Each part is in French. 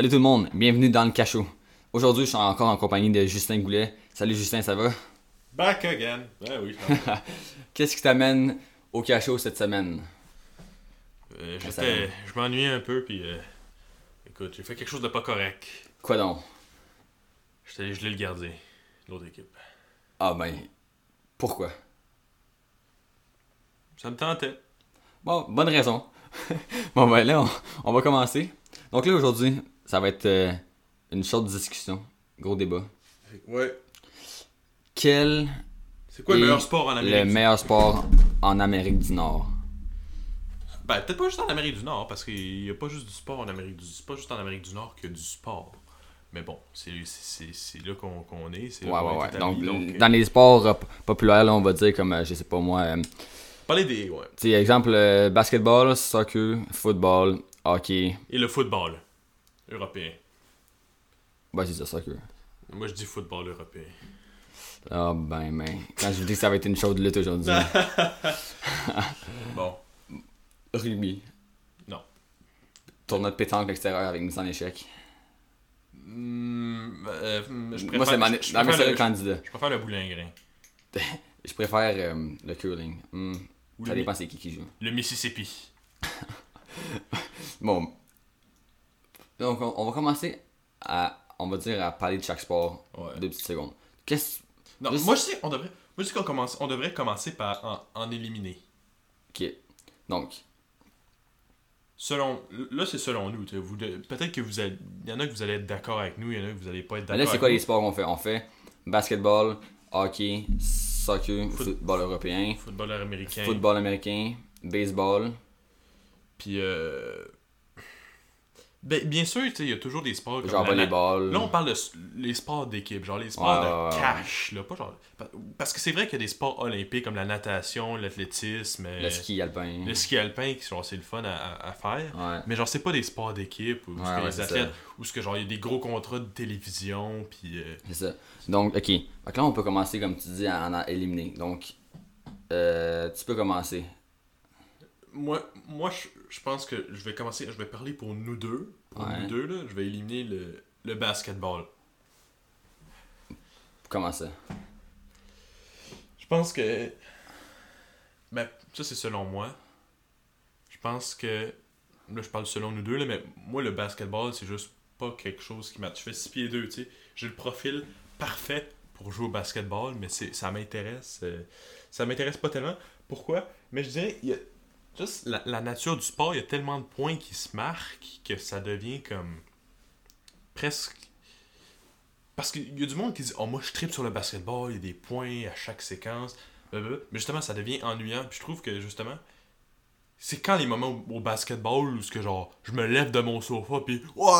Salut tout le monde, bienvenue dans le cachot. Aujourd'hui, je suis encore en compagnie de Justin Goulet. Salut Justin, ça va? Back again. Ouais, oui. Qu'est-ce qui t'amène au cachot cette semaine? Euh, j'étais, je m'ennuyais un peu, puis euh, écoute, j'ai fait quelque chose de pas correct. Quoi donc? J'étais allé geler le gardien l'autre équipe. Ah ben, pourquoi? Ça me tentait. Bon, bonne raison. bon ben là, on, on va commencer. Donc là, aujourd'hui, ça va être euh, une chaude discussion, gros débat. Ouais. Quel C'est quoi le meilleur sport en Amérique le du meilleur sport en Amérique du Nord? Ben, peut-être pas juste en Amérique du Nord, parce qu'il y a pas juste du sport en Amérique du C'est pas juste en Amérique du Nord qu'il y a du sport. Mais bon, c'est, là qu'on, est. Ouais, là ouais, ouais. Donc, euh, dans les sports euh, populaires, là, on va dire comme, euh, je sais pas moi, Parler des. Ouais. exemple, basketball, soccer, football, hockey. Et le football européen. Ouais, c'est ça, soccer. Moi, je dis football européen. Ah ben, ben. Quand je vous dis que ça va être une chaude lutte aujourd'hui. Bon. Rugby. Non. Tournoi de pétanque à l'extérieur avec mise en échec. Hmm, euh, je Moi, c'est ma... préfère- je- préfère seuls le- candidats. Je préfère le boulingrin. Je préfère euh, le curling. Ou Ça dépend c'est qui qui joue. le Mississippi. Bon. Donc, on, on va commencer à, on va dire, à parler de chaque sport. Ouais. Deux petites secondes. Qu'est-ce... Non, Juste- moi je sais, on devrait, moi je sais qu'on commence, on devrait commencer par en, en éliminer. Ok. Donc, Selon, là c'est selon nous. peut-être que vous allez, il y en a que vous allez être d'accord avec nous, il y en a que vous allez pas être d'accord. là, c'est quoi les sports qu'on fait? On fait basketball, hockey, soccer, Foot- football européen. Football américain. football américain, baseball. Puis euh, ben, bien sûr, il y a toujours des sports comme Genre la- volleyball. Là, on parle de les sports d'équipe, genre les sports Ouais, de cash, là, pas genre. pa- Parce que c'est vrai qu'il y a des sports olympiques comme la natation, l'athlétisme, euh, Le ski alpin. le ski alpin qui sont assez le fun à, faire. Ouais. Mais genre, c'est pas des sports d'équipe ce Ouais, les c'est athlètes, où ce que genre, il y a des gros contrats de télévision, puis. euh, C'est ça. Donc, ok. Que là, on peut commencer, comme tu dis, à en éliminer. Donc, euh, tu peux commencer. Moi, moi je, je pense que je vais commencer, je vais parler pour nous deux. Pour Ouais. nous deux, là, je vais éliminer le, le basketball. Comment ça? Je pense que. Ben, ça, c'est selon moi. Je pense que. Là, je parle selon nous deux, là, mais moi, le basketball, c'est juste pas quelque chose qui m'a. Je fais 6 pieds 2, tu sais. J'ai le profil parfait pour jouer au basketball, mais ça m'intéresse. euh, ça m'intéresse pas tellement. Pourquoi? Mais je dirais, il y a. Juste la, la nature du sport, il y a tellement de points qui se marquent que ça devient comme. presque. Parce qu'il y a du monde qui dit Oh, moi, je tripe sur le basketball, il y a des points à chaque séquence. Mais justement, ça devient ennuyant. Puis je trouve que justement, c'est quand les moments au, basketball où ce que genre, je me lève de mon sofa, puis Ouais,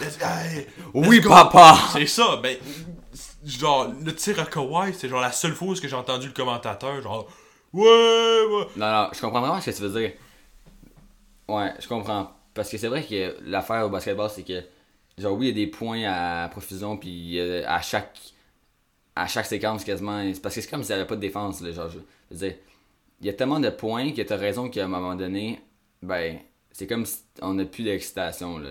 let's, hey, Oui, go. papa! C'est ça, ben, genre, le tir à Kawhi, c'est genre la seule fois où j'ai entendu le commentateur, genre, ouais, ouais. Non, non, je comprends vraiment ce que tu veux dire. Ouais, je comprends. Parce que c'est vrai que l'affaire au basketball, c'est que, genre, oui, il y a des points à profusion, puis euh, à chaque à chaque séquence quasiment. Parce que c'est comme s'il n'y avait pas de défense, là, genre, je, veux dire. Il y a tellement de points que tu as raison qu'à un moment donné, ben, c'est comme si on n'a plus d'excitation, là.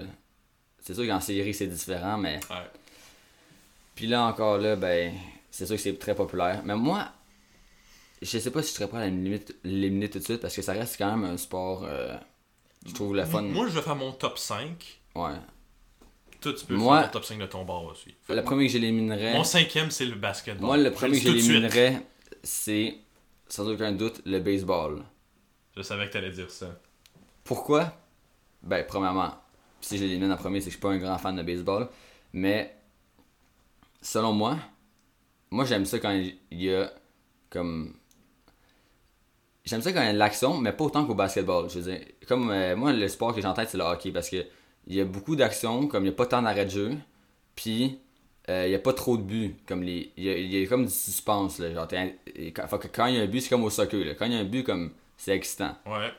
C'est sûr qu'en série, c'est différent, mais. Ouais. Puis là encore là, ben, c'est sûr que c'est très populaire. Mais moi, je sais pas si je serais prêt à l'éliminer tout de suite parce que ça reste quand même un sport, euh, je trouve le fun. Moi, je vais faire mon top 5. Ouais. Toi, tu peux Moi- faire ton top 5 de ton bar aussi. Le premier que j'éliminerais, Mon cinquième, c'est le basketball. moi le premier que j'éliminerais, c'est sans aucun doute le baseball. Je savais que t'allais dire ça. Pourquoi? Ben, premièrement, si je l'élimine en premier, c'est que je suis pas un grand fan de baseball. Mais, selon moi, moi j'aime ça quand il y a comme. J'aime ça quand il y a de l'action, mais pas autant qu'au basketball. Je veux dire, comme euh, moi, le sport que j'ai en tête, c'est le hockey parce que il y a beaucoup d'action, comme il n'y a pas tant d'arrêt de jeu, puis euh, il n'y a pas trop de buts. Comme les, il, y a, il y a comme du suspense. Là, genre, quand, quand il y a un but, c'est comme au soccer. Là. Quand il y a un but, comme c'est excitant. Ouais.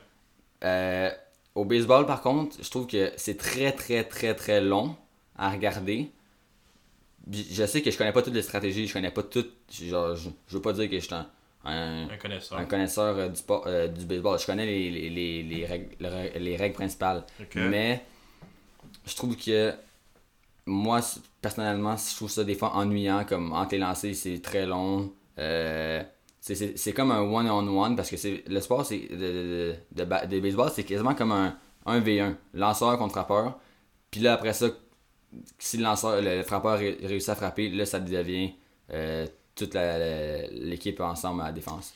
Euh, au baseball, par contre, je trouve que c'est très, très, très, très long à regarder. Je sais que je connais pas toutes les stratégies, je connais pas toutes. Genre, je, je veux pas dire que je suis un, un, Un connaisseur. un connaisseur euh, du, euh, du baseball. Je connais les, les, les, les règles, les règles principales. Mais je trouve que moi, personnellement, je trouve ça des fois ennuyant, comme entre les lancers, c'est très long. Euh, c'est- comme un one-on-one parce que le sport c'est de, de, de, de baseball, c'est quasiment comme un 1v1. Lanceur contre frappeur. Puis là, après ça, si le lanceur, le, le frappeur ré- réussit à frapper, là, ça devient euh, toute l'équipe ensemble à la défense.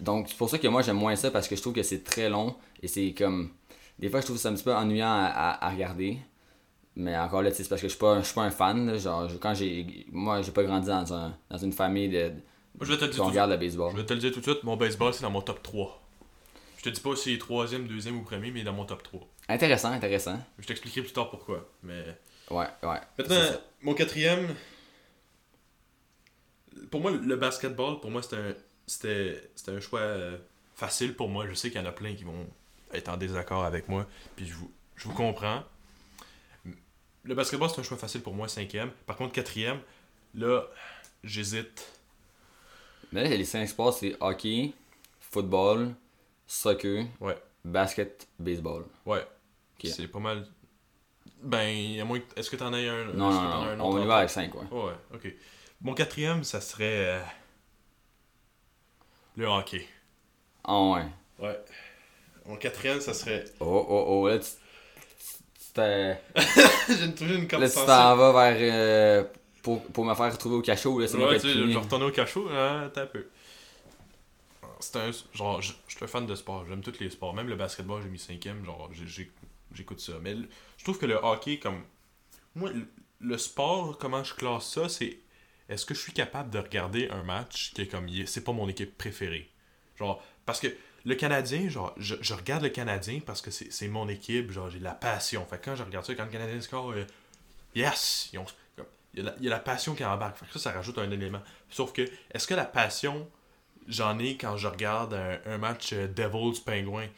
Donc, c'est pour ça que moi, j'aime moins ça parce que je trouve que c'est très long et c'est comme. Des fois, je trouve ça un petit peu ennuyant à, à- à regarder. Mais encore là, tu sais, c'est parce que je suis pas, je suis pas un fan. là. Genre, je- quand j'ai. Moi, j'ai pas grandi dans, un, dans une famille de. Moi, je vais te le dire tout de regarde le baseball. Je vais te le dire tout de suite, mon baseball, c'est dans mon top 3. Je te dis pas si c'est troisième, deuxième ou premier, mais dans mon top 3. Intéressant, intéressant. Je t'expliquerai plus tard pourquoi. Mais Ouais, ouais. maintenant, mon quatrième. Pour moi, le basketball, pour moi, c'était un, un choix euh, facile pour moi. Je sais qu'il y en a plein qui vont être en désaccord avec moi, puis je vous, je vous comprends. Le basketball, c'est un choix facile pour moi, cinquième. Par contre, quatrième, là, j'hésite. Mais là, les cinq sports, c'est hockey, football, soccer, Ouais. basket, baseball. Ouais. C'est pas mal. Ben, à moins que- Est-ce que t'en as un? Non, non, On y va avec tête? cinq, ouais. Ouais, ok. Mon quatrième, ça serait. euh, le hockey. Ah ouais. Ouais. Mon quatrième, ça serait. Oh, oh, oh, là, tu. tu t'es- J'ai trouvé une carte Là, tu sensible. t'en vas vers. euh, pour, pour me faire retrouver au cachot, là, c'est moi Ouais, tu sais, je vais retourner au cachot, hein, t'as un peu. C'est un. Genre, je je suis un fan de sport, j'aime tous les sports. Même le basketball, j'ai mis cinquième, genre, j'ai- j'ai- j'écoute ça. Mais le- je trouve que le hockey, comme. Moi, le, le sport, comment je classe ça, c'est. Est-ce que je suis capable de regarder un match qui est comme. C'est pas mon équipe préférée? Genre, parce que le Canadien, genre, je, je regarde le Canadien parce que c'est mon équipe, genre, j'ai de la passion. Fait que quand je regarde ça, quand le Canadien score, euh, yes! Il, y a la, il y a la passion qui embarque. Fait que ça, ça rajoute un élément. Sauf que, est-ce que la passion, j'en ai quand je regarde un, un match euh, Devils-Pingouins?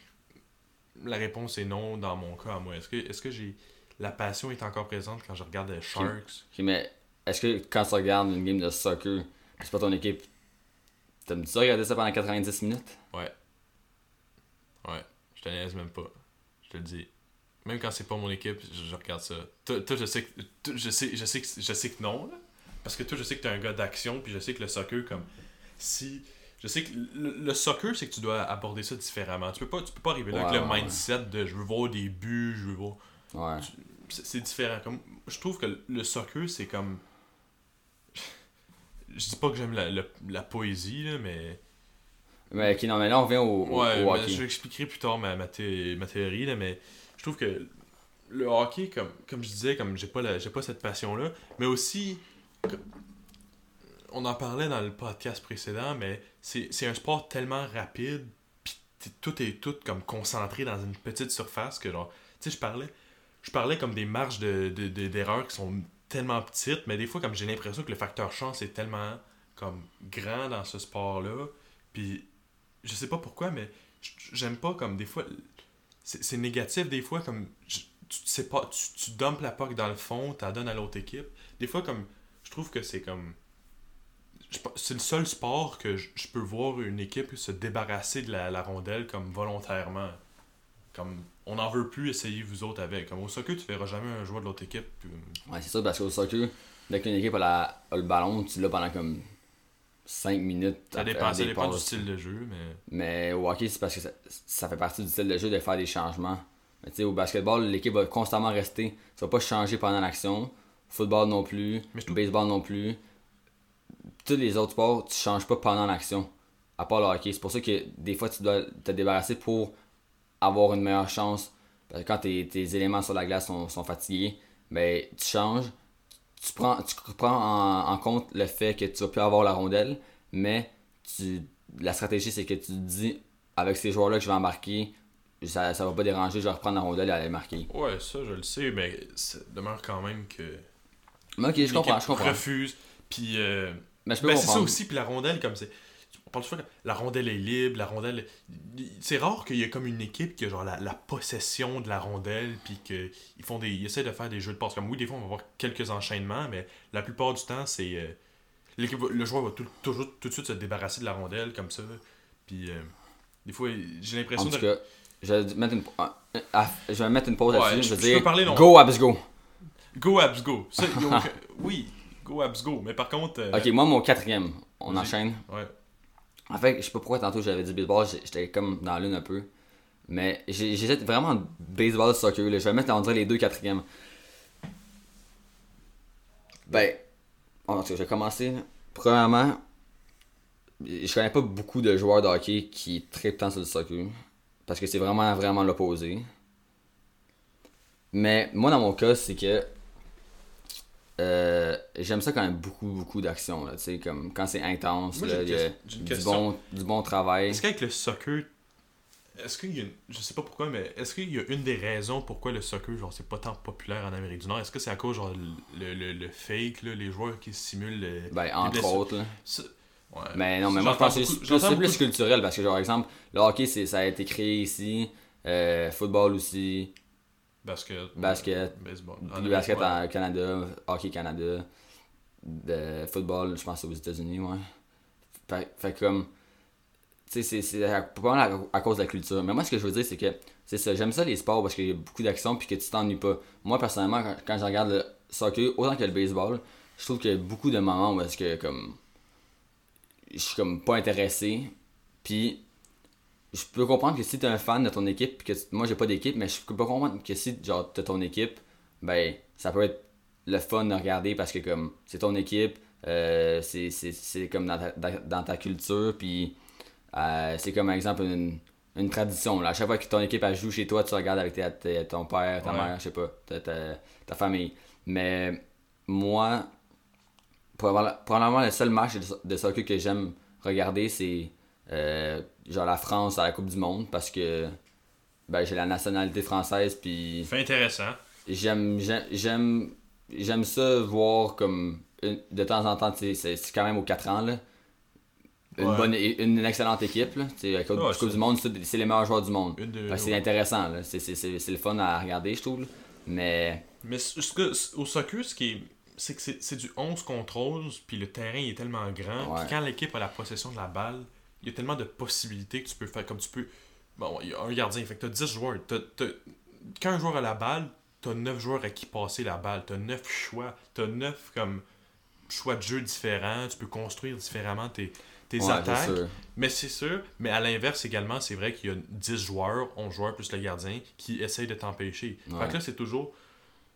La réponse est non dans mon cas moi. Est-ce que, est-ce que j'ai. La passion est encore présente quand je regarde les Sharks? Ok, mais est-ce que quand tu regardes une game de soccer, c'est pas ton équipe, t'aimes-tu ça regarder ça pendant 90 minutes? Ouais. Ouais. Je te niaise même pas. Je te le dis. Même quand c'est pas mon équipe, je, je regarde ça. Toi, toi, je sais que. toi, je sais, je sais que je sais que non, là. Parce que toi, je sais que t'es un gars d'action, puis je sais que le soccer, comme. Si. Je sais que le, le soccer, c'est que tu dois aborder ça différemment. Tu peux pas, tu peux pas arriver là Ouais, avec le ouais, ouais. mindset de je veux voir des buts, je veux voir. Ouais. C'est c'est différent. Comme, je trouve que le soccer, c'est comme. Je dis pas que j'aime la, la, la poésie, là, mais. Mais ok, non, mais là on revient au, au- Ouais, au hockey. je expliquerai plus tard ma, ma, thé- ma théorie, là, mais je trouve que le hockey, comme, comme je disais, comme j'ai pas, la- j'ai pas cette passion-là, mais aussi, on en parlait dans le podcast précédent, mais c'est un sport tellement rapide, pis t'es- tout est tout comme concentré dans une petite surface que genre, tu sais, je parlais, je parlais comme des marges de, de, de- d'erreur qui sont tellement petites, mais des fois, comme j'ai l'impression que le facteur chance est tellement comme grand dans ce sport-là, puis je sais pas pourquoi, mais j'aime pas comme des fois. C'est négatif des fois, comme. Tu sais pas, tu, tu dumpes la puck dans le fond, tu la donnes à l'autre équipe. Des fois, comme. Je trouve que c'est comme. C'est le seul sport que je peux voir une équipe se débarrasser de la rondelle comme volontairement. Comme on n'en veut plus essayer vous autres avec. Comme au soccer, tu verras jamais un joueur de l'autre équipe. puis- Ouais, c'est ça, parce qu'au soccer, dès qu'une équipe a, la- a le ballon, tu l'as pendant comme 5 minutes. Ça dépend, ça du style de jeu, mais. Mais au hockey, c'est parce que ça, ça fait partie du style de jeu de faire des changements. Mais tu sais, au basketball, l'équipe va constamment rester. Ça va pas changer pendant l'action. Football non plus. Mais je trouve- Baseball non plus. Tous les autres sports, tu changes pas pendant l'action. À part le hockey. C'est pour ça que des fois, tu dois te débarrasser pour avoir une meilleure chance. Parce que quand tes, tes éléments sur la glace sont, sont fatigués, ben, tu changes. Tu prends, tu prends en, en compte le fait que tu vas plus avoir la rondelle, mais tu, la stratégie, c'est que tu te dis, avec ces joueurs-là que je vais embarquer, ça, ça va pas déranger, je vais reprendre la rondelle et aller marquer. Ouais, ça, je le sais, mais ça demeure quand même que. Ok, je comprends, je comprends. refuse. Puis, euh, Mais je peux ben, c'est ça aussi, puis la rondelle, comme c'est. Parle souvent la rondelle est libre, la rondelle. C'est rare qu'il y ait comme une équipe qui a genre la, la possession de la rondelle, puis qu'ils font des. Ils essaient de faire des jeux de passe. Comme oui, des fois, on va voir quelques enchaînements, mais la plupart du temps, c'est. euh, l'équipe le joueur va tout, toujours tout de suite se débarrasser de la rondelle, comme ça. Puis, euh, des fois, j'ai En l'impression tout de. cas, je vais mettre une, je vais mettre une pause Ouais, là-dessus. je- Je vais dire, parler go Abs go. Go Abs Go. Ça, aucun- Oui, Go Abs Go. Mais par contre. euh, Ok, moi, mon quatrième, on enchaîne. Ouais. En fait, je sais pas pourquoi tantôt j'avais dit baseball, j'ai- j'étais comme dans l'une un peu. Mais j'ai- j'hésite vraiment baseball, soccer. Je vais mettre, on dirait, les deux quatrièmes. Ben, en tout cas, commencer. là. Premièrement, je connais pas beaucoup de joueurs de hockey qui trippent tant sur le soccer. Parce que c'est vraiment, vraiment l'opposé. Mais moi, dans mon cas, c'est que euh, j'aime ça quand même beaucoup, beaucoup d'action. Tu sais, comme quand c'est intense, Moi, là, il y a du bon, du bon travail. Est-ce qu'avec le soccer. Est-ce qu'il y a une... Je sais pas pourquoi, mais est-ce qu'il y a une des raisons pourquoi le soccer, genre, c'est pas tant populaire en Amérique du Nord? Est-ce que c'est à cause, genre, le, le, le fake, là, les joueurs qui simulent. le- Ben, entre autres. là. Ça- Ouais. Mais non, mais moi je pense que c'est beaucoup- plus, c'est culturel parce que, genre, exemple, le hockey, c'est, ça a été créé ici, euh, football aussi, Basket. Basket. Baseball. Basket en Canada, hockey Canada, de football, je pense, aux États-Unis, ouais. Fait, fait comme, tu sais, c'est, c'est à, à, cause de la culture. Mais moi, ce que je veux dire, c'est que, c'est ça, j'aime ça les sports parce qu'il y a beaucoup d'action puis que tu t'ennuies pas. Moi, personnellement, quand, quand je regarde le soccer, autant que le baseball, je trouve qu'il y a beaucoup de moments où que, comme, je suis comme pas intéressé. Puis, je peux comprendre que si t'es un fan de ton équipe, puis que moi j'ai pas d'équipe, mais je peux pas comprendre que si genre t'as ton équipe, ben ça peut être le fun de regarder parce que comme c'est ton équipe, euh, c'est, c'est, c'est comme dans ta, dans, ta culture, puis euh, c'est comme par exemple une, une tradition. Là. À chaque fois que ton équipe elle joue chez toi, tu regardes avec ta- ta- ton père, ta Ouais. mère, je sais pas, ta, ta, famille. Mais moi, probablement probablement le seul match de, soccer que j'aime regarder, c'est euh, genre la France à la Coupe du Monde parce que ben, j'ai la nationalité française puis Fait intéressant. j'aime j'aime ça voir comme une- de temps en temps tu c'est quand même aux 4 ans là une Ouais. bonne une, une excellente équipe là tu la Coupe, Ouais, Coupe c'est- du Monde c'est les meilleurs joueurs du monde c'est intéressant là c'est le fun à regarder je trouve là. mais Mais ce que, au soccer, ce qui est. C'est que c'est du 11 contre 11, puis le terrain est tellement grand. Ouais. Puis quand l'équipe a la possession de la balle, il y a tellement de possibilités que tu peux faire. Comme tu peux. Bon, il y a un gardien, fait que t'as 10 joueurs. Quand un joueur a la balle, t'as 9 joueurs à qui passer la balle. T'as 9 choix. T'as 9 comme choix de jeu différents. Tu peux construire différemment tes, tes ouais, attaques. Mais c'est sûr, mais à l'inverse également, c'est vrai qu'il y a 10 joueurs, 11 joueurs plus le gardien, qui essayent de t'empêcher. Ouais. Fait que là, c'est toujours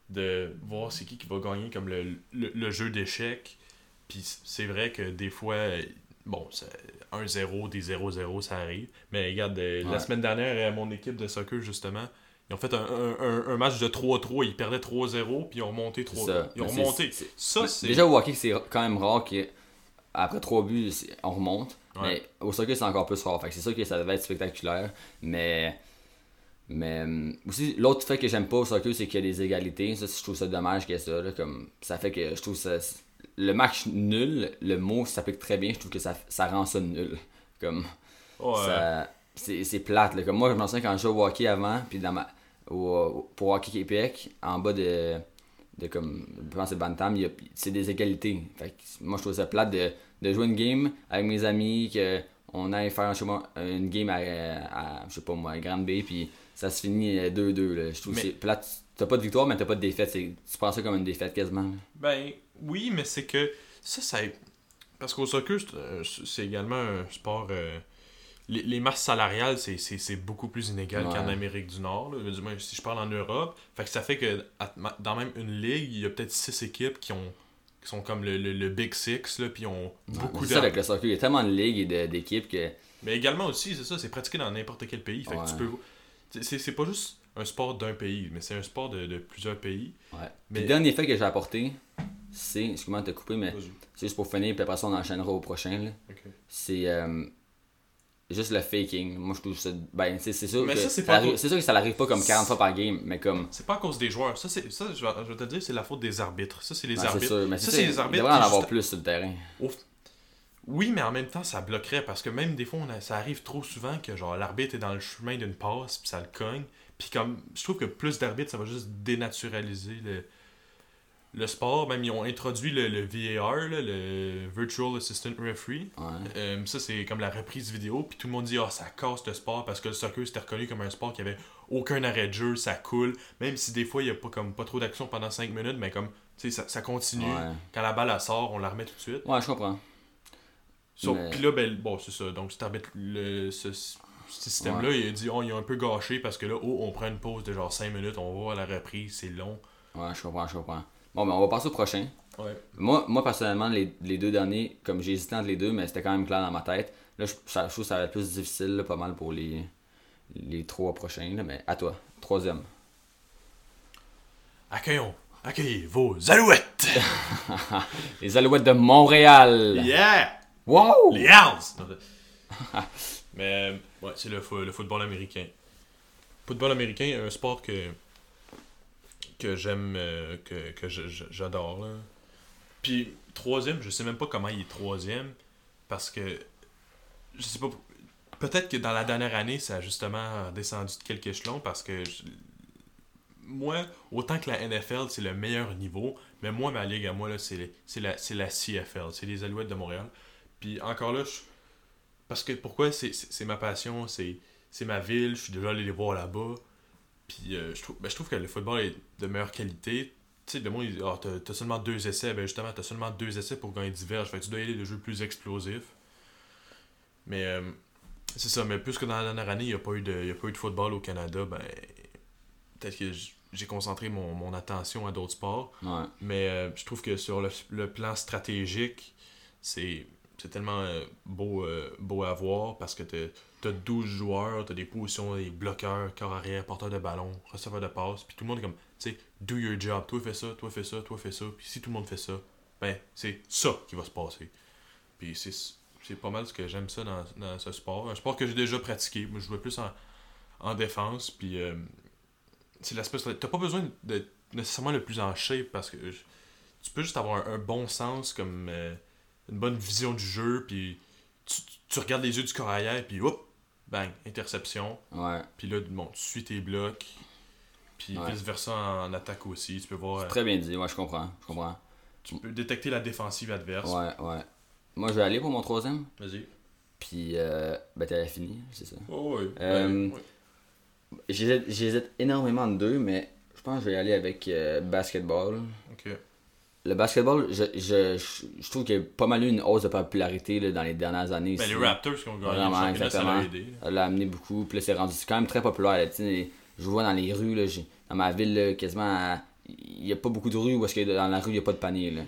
de voir c'est qui qui va gagner comme le, le, le jeu d'échecs. Puis c'est vrai que des fois, bon, c'est 1-0, des 0-0, ça arrive. Mais regarde, euh, la semaine dernière, euh, mon équipe de soccer, justement, ils ont fait un, un- un- match de 3-3. Ils perdaient 3-0, puis ils ont remonté 3 C'est ça. Ils ont remonté. Ça, c'est. Déjà au hockey, c'est quand même rare qu'après trois buts, c'est- on remonte. Ouais. Mais au soccer, c'est encore plus rare. C'est sûr que ça devait être spectaculaire. Mais. Mais hum, aussi, l'autre fait que j'aime pas au soccer, c'est qu'il y a des égalités. Ça, je trouve ça dommage qu'il y ait ça. là, comme, ça fait que je trouve ça. Le match nul, le mot s'applique très bien. Je trouve que ça, ça rend ça nul. Comme. Ouais. Ça- c'est c'est plate. Là. Comme moi, je me souviens quand je jouais au hockey avant, puis dans ma, au, pour Hockey Québec, en bas de, de comme, je pense que c'est Bantam, c'est des égalités. Fait que moi, je trouve ça plate de, de jouer une game avec mes amis, que on aille faire chez moi, une game à, à, je sais pas moi, à Grande Bay, puis ça se finit euh, 2-2. là. Je trouve Mais- que c'est plate. T'as pas de victoire, mais t'as pas de défaite. Tu prends ça comme une défaite quasiment. là. Ben oui, mais c'est que ça, ça. Parce qu'au soccer, c'est c'est également un sport. euh, les, les masses salariales, c'est- c'est c'est beaucoup plus inégal Ouais. qu'en Amérique du Nord. là. Du moins, si je parle en Europe, fait que ça fait que dans même une ligue, il y a peut-être six équipes qui ont qui sont comme le, le, le Big Six, là, puis ont beaucoup C'est ça avec de. le soccer. Il y a tellement de ligues et de- d'équipes que. Mais également aussi, c'est ça, c'est pratiqué dans n'importe quel pays. Fait que Ouais. tu peux. c'est- pas juste un sport d'un pays, mais c'est un sport de, de plusieurs pays. Ouais. Mais- Puis le dernier fait que j'ai apporté, c'est. Excuse-moi de te couper, mais. C'est juste pour finir, puis après ça, on enchaînera au prochain. C'est euh, juste le faking. Moi, je trouve ça. Ben, c'est Mais que ça, c'est ça pas c'est sûr que ça n'arrive pas comme 40 fois par game, mais comme. C'est pas à cause des joueurs. Ça, c'est, ça je, vais, je vais te dire, c'est la faute des arbitres. Ça, c'est les c'est arbitres. sûr. Mais ça, c'est ça, les il arbitres. devrait en avoir juste- plus sur le terrain. Oui, mais en même temps, ça bloquerait parce que même des fois, on a- ça arrive trop souvent que genre l'arbitre est dans le chemin d'une passe puis ça le cogne. Puis comme, je trouve que plus d'arbitres, ça va juste dénaturaliser le, le sport, même ils ont introduit le, le VAR, là, le Virtual Assistant Referee. Ouais. Euh, ça, c'est comme la reprise vidéo. Puis tout le monde dit, ah, ça casse le sport parce que le soccer, c'était reconnu comme un sport qui avait aucun arrêt de jeu, ça coule. Même si des fois, il n'y a pas, comme, pas trop d'action pendant 5 minutes, mais comme, tu sais, ça, ça continue. Ouais. Quand la balle elle sort, on la remet tout de suite. Ouais, je comprends. Mais- Puis là, ben, bon, c'est ça. Donc, cet arbitre- le, ce, ce système-là, il a dit, oh, il a un peu gâché parce que là, oh, on prend une pause de genre 5 minutes, on va voir la reprise, c'est long. Ouais, je comprends, je comprends. Bon, ben, on va passer au prochain. Ouais. Moi, moi personnellement, les, les deux derniers, comme j'ai hésité entre les deux, mais c'était quand même clair dans ma tête. Là, je, trouve que ça va être plus difficile, là, pas mal pour les, les trois prochains. Là, mais à toi, troisième. Accueillons, accueillez vos alouettes! Les Alouettes de Montréal. yeah! Wow! Les Owls! Mais, euh, ouais, c'est le, fo- le football américain. Football américain, un sport que, que j'aime, euh, que, que j'adore. Puis, troisième, je sais même pas comment il est troisième, parce que, je sais pas, peut-être que dans la dernière année, ça a justement descendu de quelques échelons, parce que, moi, autant que la NFL, c'est le meilleur niveau, mais moi, ma ligue à moi, là, c'est, la, la CFL, c'est les Alouettes de Montréal. Puis encore là, parce que pourquoi c'est, ma passion, c'est ma ville, je suis déjà allé les voir là-bas. Puis euh, je, trouve, ben, je trouve que le football est de meilleure qualité. Tu sais, le monde, il Ah, t'as, seulement deux essais. Ben justement, t'as seulement deux essais pour gagner diverge. Fait que tu dois aller de jeux plus explosifs. Mais euh, c'est ça, mais plus que dans la dernière année, il n'y a, pas eu de- y a pas eu de football au Canada, ben peut-être que j'ai concentré mon, mon attention à d'autres sports. Ouais. Mais euh, je trouve que sur le, le plan stratégique, c'est c'est tellement euh, beau, beau à voir parce que t'as as 12 joueurs, t'as des positions, des bloqueurs, corps arrière, porteur de ballon, receveur de passe, puis tout le monde est comme, tu sais, do your job, toi fais ça, toi fais ça, toi fais ça, puis si tout le monde fait ça, ben c'est ça qui va se passer. Puis c'est pas mal ce que j'aime ça dans, dans ce sport. Un sport que j'ai déjà pratiqué, moi je jouais plus en, en défense, puis euh, c'est l'aspect. T'as pas besoin d'être nécessairement le plus en shape parce que tu peux juste avoir un, un bon sens, comme euh, une bonne vision du jeu, puis tu, tu regardes les yeux du corps arrière, puis hop, bang, interception, Ouais. puis là, bon, tu suis tes blocs, puis Ouais. vice versa en, attaque aussi. Tu peux voir, euh, Très bien dit, ouais, je comprends. Je comprends. tu peux détecter la défensive adverse. Ouais, ouais. Moi, je vais aller pour mon troisième. Vas-y. Puis, euh, ben, t'avais fini, c'est ça. Oh, oui. Euh, Ouais, ouais. J'hésite énormément de deux, mais je pense que je vais aller avec euh, basketball. Ok. Le basketball, je, je, je, je trouve qu'il y a pas mal eu une hausse de popularité là, dans les dernières années. Ben, ici. les Raptors qui ont gagné le Vraiment, championnat, ça exactement. l'a aidé. Elle l'a amené beaucoup, puis là, c'est rendu quand même très populaire. là, je vois dans les rues, là, dans ma ville, là, quasiment, il n'y a pas beaucoup de rues où est-ce que dans la rue, il n'y a pas de panier. là.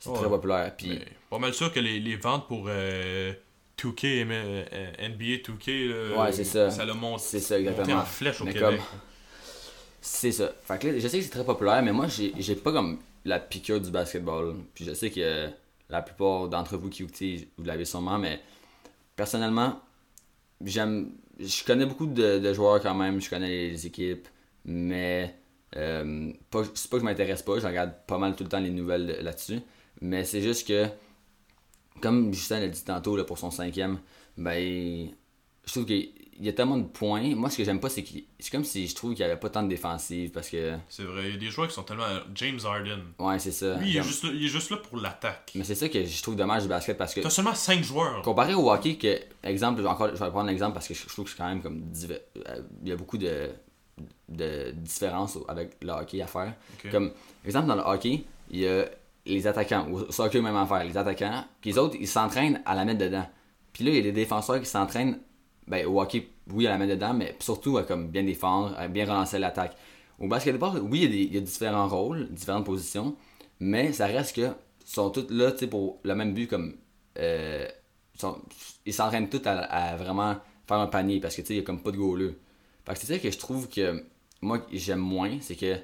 C'est Ouais. très populaire. Puis, Mais pas mal sûr que les, les ventes pour euh, 2K, euh, NBA 2K, là, Ouais, c'est ça. ça l'a monté, c'est ça, monté exactement. en flèche au Mais Québec. C'est ça. Fait que là, je sais que c'est très populaire, mais moi, j'ai j'ai pas comme la piqûre du basketball. Puis je sais que la plupart d'entre vous qui écoutez, vous l'avez sûrement, mais personnellement, j'aime. Je connais beaucoup de, joueurs quand même, je connais les équipes, mais euh, c'est pas que je m'intéresse pas, je regarde pas mal tout le temps les nouvelles là-dessus. Mais c'est juste que, comme Justin l'a dit tantôt là, pour son cinquième, ben, je trouve qu'il y a tellement de points. Moi, ce que j'aime pas, c'est que c'est comme si je trouve qu'il y avait pas tant de défensive parce que, C'est vrai, il y a des joueurs qui sont tellement. James Harden. ouais, c'est ça. Lui, il est, juste là, il est juste là pour l'attaque. Mais c'est ça que je trouve dommage du basket parce que, T'as seulement 5 joueurs. comparé au hockey, que, exemple, encore, je vais prendre l'exemple parce que je, trouve que c'est quand même comme. diver- euh, Il y a beaucoup de, de différences avec le hockey à faire. Ok. Comme, exemple, dans le hockey, il y a les attaquants, au soccer, même affaire, les attaquants, puis les autres, ils s'entraînent à la mettre dedans. Puis là, il y a des défenseurs qui s'entraînent, ben, au hockey, oui, à la mettre dedans, mais surtout à comme bien défendre, à bien relancer l'attaque. Au basketball, oui, il y, a il y a différents rôles, différentes positions, mais ça reste que sont tous là, pour le même but, comme. euh, ils s'entraînent tous à, vraiment faire un panier parce que, tu sais, il y a comme pas de goaleux. Fait que c'est ça que je trouve que moi, j'aime moins, c'est que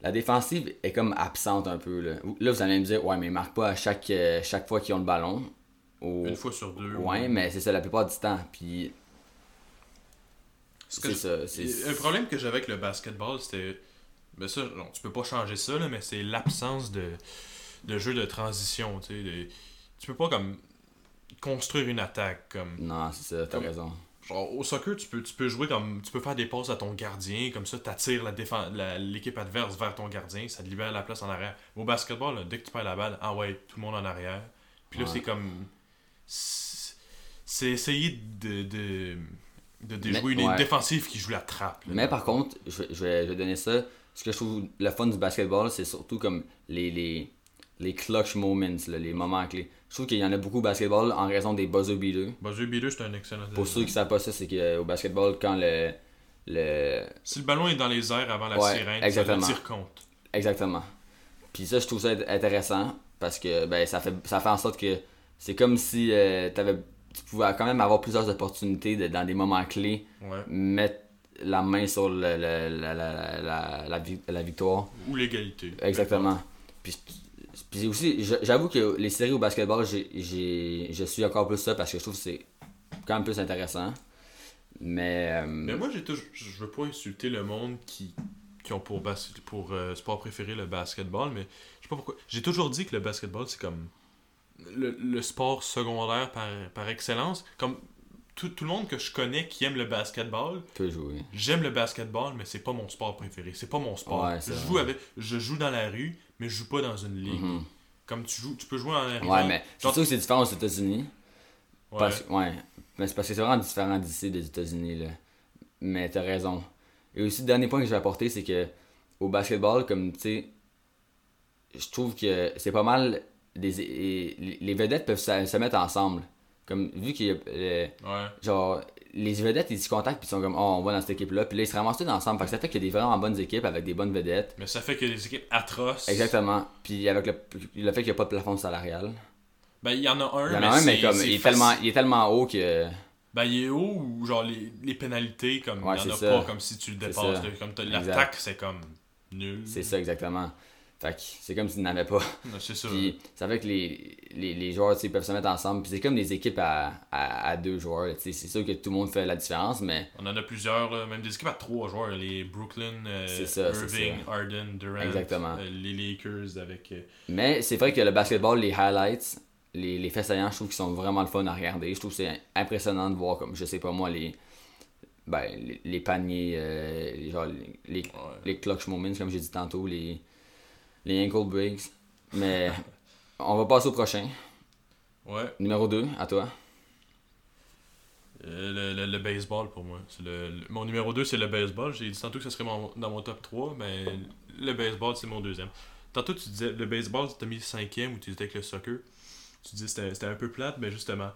la défensive est comme absente un peu. Là, là vous allez me dire, ouais, mais ils marquent pas à chaque, euh, chaque fois qu'ils ont le ballon. Au- Une fois sur deux. Ouais, mais c'est ça la plupart du temps. Puis c'est ça. c'est- Un problème que j'avais avec le basketball, c'était. Mais ça, non, tu peux pas changer ça, là, mais c'est l'absence de, de jeu de transition. Tu sais, de- Tu peux pas comme construire une attaque comme. Non, c'est ça, t'as Comme- raison. genre, au soccer, tu peux, tu peux jouer comme. Tu peux faire des passes à ton gardien, comme ça, t'attires la défense, l'équipe adverse vers ton gardien, ça te libère la place en arrière. Au basketball, là, dès que tu perds la balle, ah ouais, tout le monde en arrière. Puis là, Ouais. c'est comme. C'est essayer de. de de déjouer Mais- une ouais. défensive qui joue la trappe. là. Mais par contre, je vais, je vais, je vais donner ça. Ce que je trouve le fun du basketball, c'est surtout comme les, les, les clutch moments, là, les moments clés. Je trouve qu'il y en a beaucoup au basketball en raison des buzzer beaters. Buzzer beater, c'est un excellent. Pour ceux qui savent pas ça, c'est qu'au basketball, quand le. le Si le ballon est dans les airs avant la Ouais, sirène, exactement. ça le tire compte. Exactement. Puis ça, je trouve ça int- intéressant parce que ben, ça, fait, ça fait en sorte que c'est comme si euh, t'avais- tu pouvais quand même avoir plusieurs opportunités de, dans des moments clés, Ouais. mettre la main sur le- le- la, la, la, la, vi- la victoire. Ou l'égalité. Exactement. Puis, puis aussi, j'avoue que les séries au basketball, j'ai, j'ai, je suis encore plus ça parce que je trouve que c'est quand même plus intéressant. Mais. euh, Mais moi, j'ai toujours, je veux pas insulter le monde qui, qui ont pour, bas, pour euh, sport préféré le basketball, mais je sais pas pourquoi. J'ai toujours dit que le basketball, c'est comme le, le sport secondaire par, par excellence. Comme tout, tout le monde que je connais qui aime le basketball, jouer. j'aime le basketball, mais c'est pas mon sport préféré. C'est pas mon sport. Ouais, je, joue avec, je joue dans la rue, mais je joue pas dans une ligue. Mhm. Comme tu joues, tu peux jouer en arrivant. Ouais, mais c'est sûr que c'est différent aux États-Unis. Ouais. Parce, ouais. Mais c'est parce que c'est vraiment différent d'ici des États-Unis, là. Mais t'as raison. Et aussi, le dernier point que je vais apporter, c'est que au basketball, comme tu sais, je trouve que c'est pas mal. Les vedettes peuvent se, se mettre ensemble. Comme, vu qu'il y a. euh, Ouais. genre, les vedettes, ils se contactent, puis ils sont comme, oh, on va dans cette équipe-là. Puis là, ils se ramassent tous ensemble. Fait que ça fait qu'il y a des vraiment bonnes équipes avec des bonnes vedettes. Mais ça fait que des équipes atroces. Exactement. Puis avec le, le fait qu'il n'y a pas de plafond salarial. Ben, il y en a un, Il y en a un, c'est- mais comme, il est, tellement, il est tellement haut que. Ben, il est haut ou genre les, les pénalités, comme Ouais, il y en a ça. pas comme si tu le dépasses. Comme Exact. l'attaque, c'est comme nul. C'est ça, exactement. Fait que c'est comme s'ils n'avaient pas. C'est ça. Puis ça fait que les, les, les joueurs tu sais, peuvent se mettre ensemble. Puis c'est comme des équipes à, à, à deux joueurs. C'est sûr que tout le monde fait la différence, mais On en a plusieurs, là, même des équipes à trois joueurs. Les Brooklyn, euh, ça, Irving. Harden, Durant. Exactement. euh, les Lakers avec. euh, mais c'est vrai que le basketball, les highlights, les, les faits saillants, je trouve qu'ils sont vraiment le fun à regarder. Je trouve que c'est impressionnant de voir comme, je sais pas moi, les, ben, les, les paniers, euh, les, genre, les, les, ouais. les clutch moments, comme j'ai dit tantôt, les, les ankle breaks. Mais on va passer au prochain. Ouais. Numéro 2, à toi. Euh, le, le- le baseball pour moi. Le, mon numéro 2, c'est le baseball. J'ai dit tantôt que ce serait mon- dans mon top 3, mais le baseball, c'est mon deuxième. Tantôt, tu disais le baseball, tu as mis cinquième ou tu étais avec le soccer. Tu que c'était c'était un peu plate, mais justement.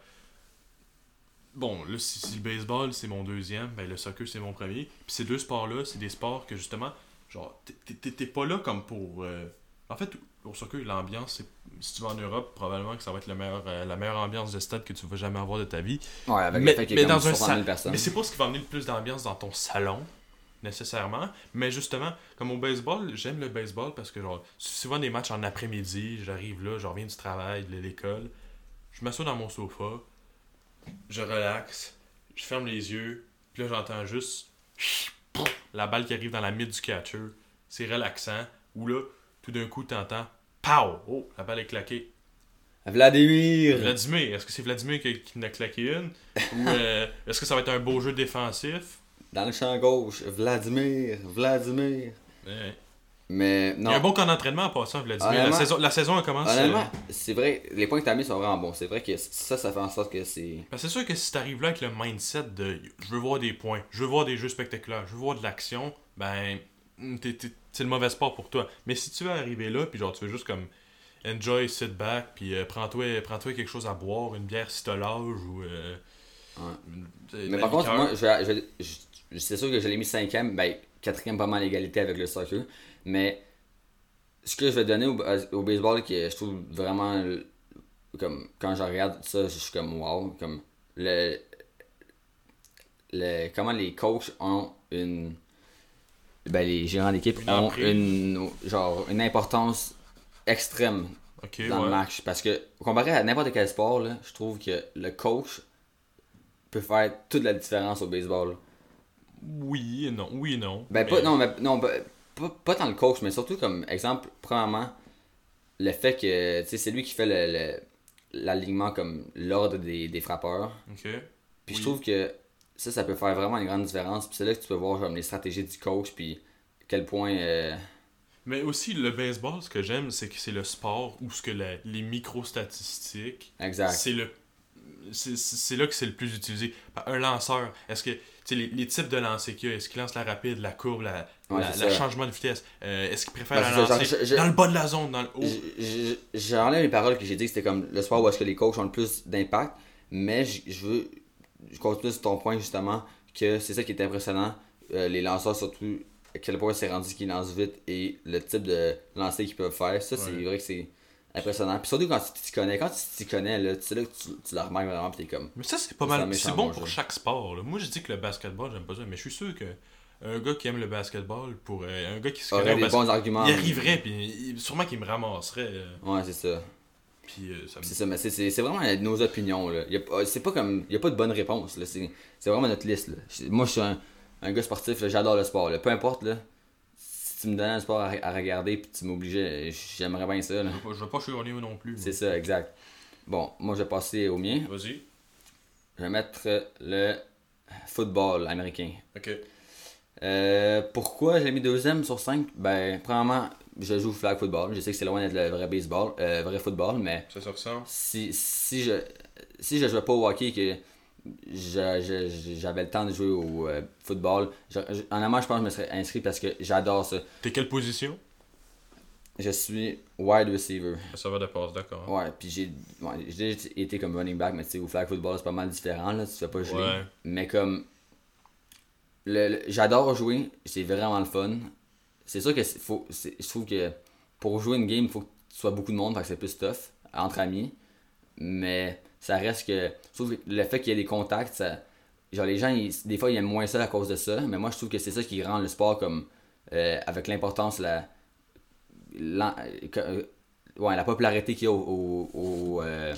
Bon, là, si, si le baseball, c'est mon deuxième, ben le soccer, c'est mon premier. Puis ces deux sports-là, c'est des sports que justement, genre, t'es pas là comme pour. euh, En fait, au soccer, l'ambiance, c'est- si tu vas en Europe, probablement que ça va être le meilleur, euh, la meilleure ambiance de stade que tu vas jamais avoir de ta vie. Ouais, avec Mais, le fait qu'il y mais dans un 60 000 salon. personnes. Mais c'est pas ce qui va amener le plus d'ambiance dans ton salon, nécessairement. Mais justement, comme au baseball, j'aime le baseball parce que genre, souvent des matchs en après-midi, j'arrive là, je reviens du travail, de l'école, je m'assois dans mon sofa, je relaxe, je ferme les yeux, puis là j'entends juste la balle qui arrive dans la mid du catcher. C'est relaxant. Ou là, tout d'un coup, t'entends POW! Oh, la balle est claquée. Vladimir! Vladimir, est-ce que c'est Vladimir qui, qui en a claqué une? Ou euh, est-ce que ça va être un beau jeu défensif? Dans le champ gauche, Vladimir, Vladimir. Ouais. Mais Il y non, a un bon camp d'entraînement en passant, Vladimir. La saison, la saison elle commence. honnêtement, c'est vrai, les points que t'as mis sont vraiment bons. C'est vrai que ça, ça fait en sorte que c'est. ben, c'est sûr que si t'arrives là avec le mindset de je veux voir des points, je veux voir des jeux spectaculaires, je veux voir de l'action, ben c'est le mauvais sport pour toi. Mais si tu veux arriver là, puis genre tu veux juste comme enjoy, sit back, puis euh, prends-toi prends-toi quelque chose à boire, une bière si t'as l'âge ou. euh, Ouais. Mais par contre, moi, je, je- je- c'est sûr que je l'ai mis cinquième, ben quatrième pas mal à l'égalité avec le soccer. Mais ce que je vais donner au, au baseball, que je trouve vraiment. Comme quand je regarde ça, je suis comme wow. Comme le. le comment les coachs ont une. Ben, les gérants d'équipe Une ont emprise. une, genre, une importance extrême dans le match. Parce que, comparé à n'importe quel sport, là, je trouve que le coach peut faire toute la différence au baseball. Oui et non. Oui et non. Ben, mais- pas, non, mais, non pas, pas, pas tant le coach, mais surtout comme exemple, premièrement, le fait que c'est lui qui fait le, l'alignement comme l'ordre des, des frappeurs. Ok. Puis Oui. je trouve que ça, ça peut faire vraiment une grande différence. Puis c'est là que tu peux voir comme, les stratégies du coach, puis quel point. euh, Mais aussi, le baseball, ce que j'aime, c'est que c'est le sport où ce que la- les micro-statistiques, exact. c'est le c'est- là que c'est le plus utilisé. Un lanceur, est-ce que les, les types de lancers qu'il y a, est-ce qu'il lance la rapide, la courbe, la, Ouais, changement de vitesse? Euh, Est-ce qu'il préfère Ouais, la ça, lancer genre, je- je- dans le bas de la zone, dans le haut? J'enlève les paroles que j'ai dit que c'était comme le sport où est-ce que les coachs ont le plus d'impact, mais je veux je continue sur ton point justement que c'est ça qui est impressionnant. euh, les lanceurs surtout, à quel point c'est rendu qu'ils lancent vite et le type de lancer qu'ils peuvent faire. Ça, c'est vrai que c'est impressionnant. Puis surtout quand tu t'y connais, quand tu t'y connais, là, c'est là que tu, tu la remarques vraiment pis t'es comme. Mais ça, c'est pas mal. C'est bon bon pour jeu. chaque sport. là. Moi, je dis que le basketball, j'aime pas ça, mais je suis sûr que un gars qui aime le basketball, pour euh, un gars qui se connaît Aurait des bons arguments. il arriverait, puis sûrement qu'il me ramasserait. euh, Ouais, c'est ça. Puis euh, ça me- C'est ça, mais c'est- vraiment nos opinions. Là. Y a pas- C'est pas comme. Il a pas de bonne réponse. là. C'est c'est vraiment notre liste. Là. Moi, je suis un, un gars sportif, là, j'adore le sport. là. Peu importe, là, si tu me donnais un sport à, à regarder puis tu m'obligeais, j'aimerais bien ça. là. Je Je vais pas chialer non plus. C'est ça, exact. Bon, moi, je vais passer au mien. Vas-y. Je vais mettre le football américain. Ok. Euh, pourquoi je l'ai mis deuxième sur 5 Ben, premièrement, je joue flag football. Je sais que c'est loin d'être le vrai baseball, euh, vrai football, mais Ça se ressemble. si, si je si je jouais pas au hockey que j'avais le temps de jouer au euh, football je, je- en amont je pense que je me serais inscrit parce que j'adore ça T'es quelle position? Je suis wide receiver Ça va de passe, d'accord. ouais puis j'ai déjà été comme running back mais tu sais au flag football c'est pas mal différent là tu fais pas geler Ouais. mais comme le, le- j'adore jouer c'est vraiment le fun c'est sûr que faut je trouve que pour jouer une game il faut que tu sois beaucoup de monde fait que c'est plus tough entre amis. Mais ça reste que je trouve que le fait qu'il y ait des contacts ça genre les gens des fois ils aiment moins ça à cause de ça. Mais moi je trouve que c'est ça qui rend le sport comme euh, avec l'importance la, euh, ouais, la popularité qu'il y a euh,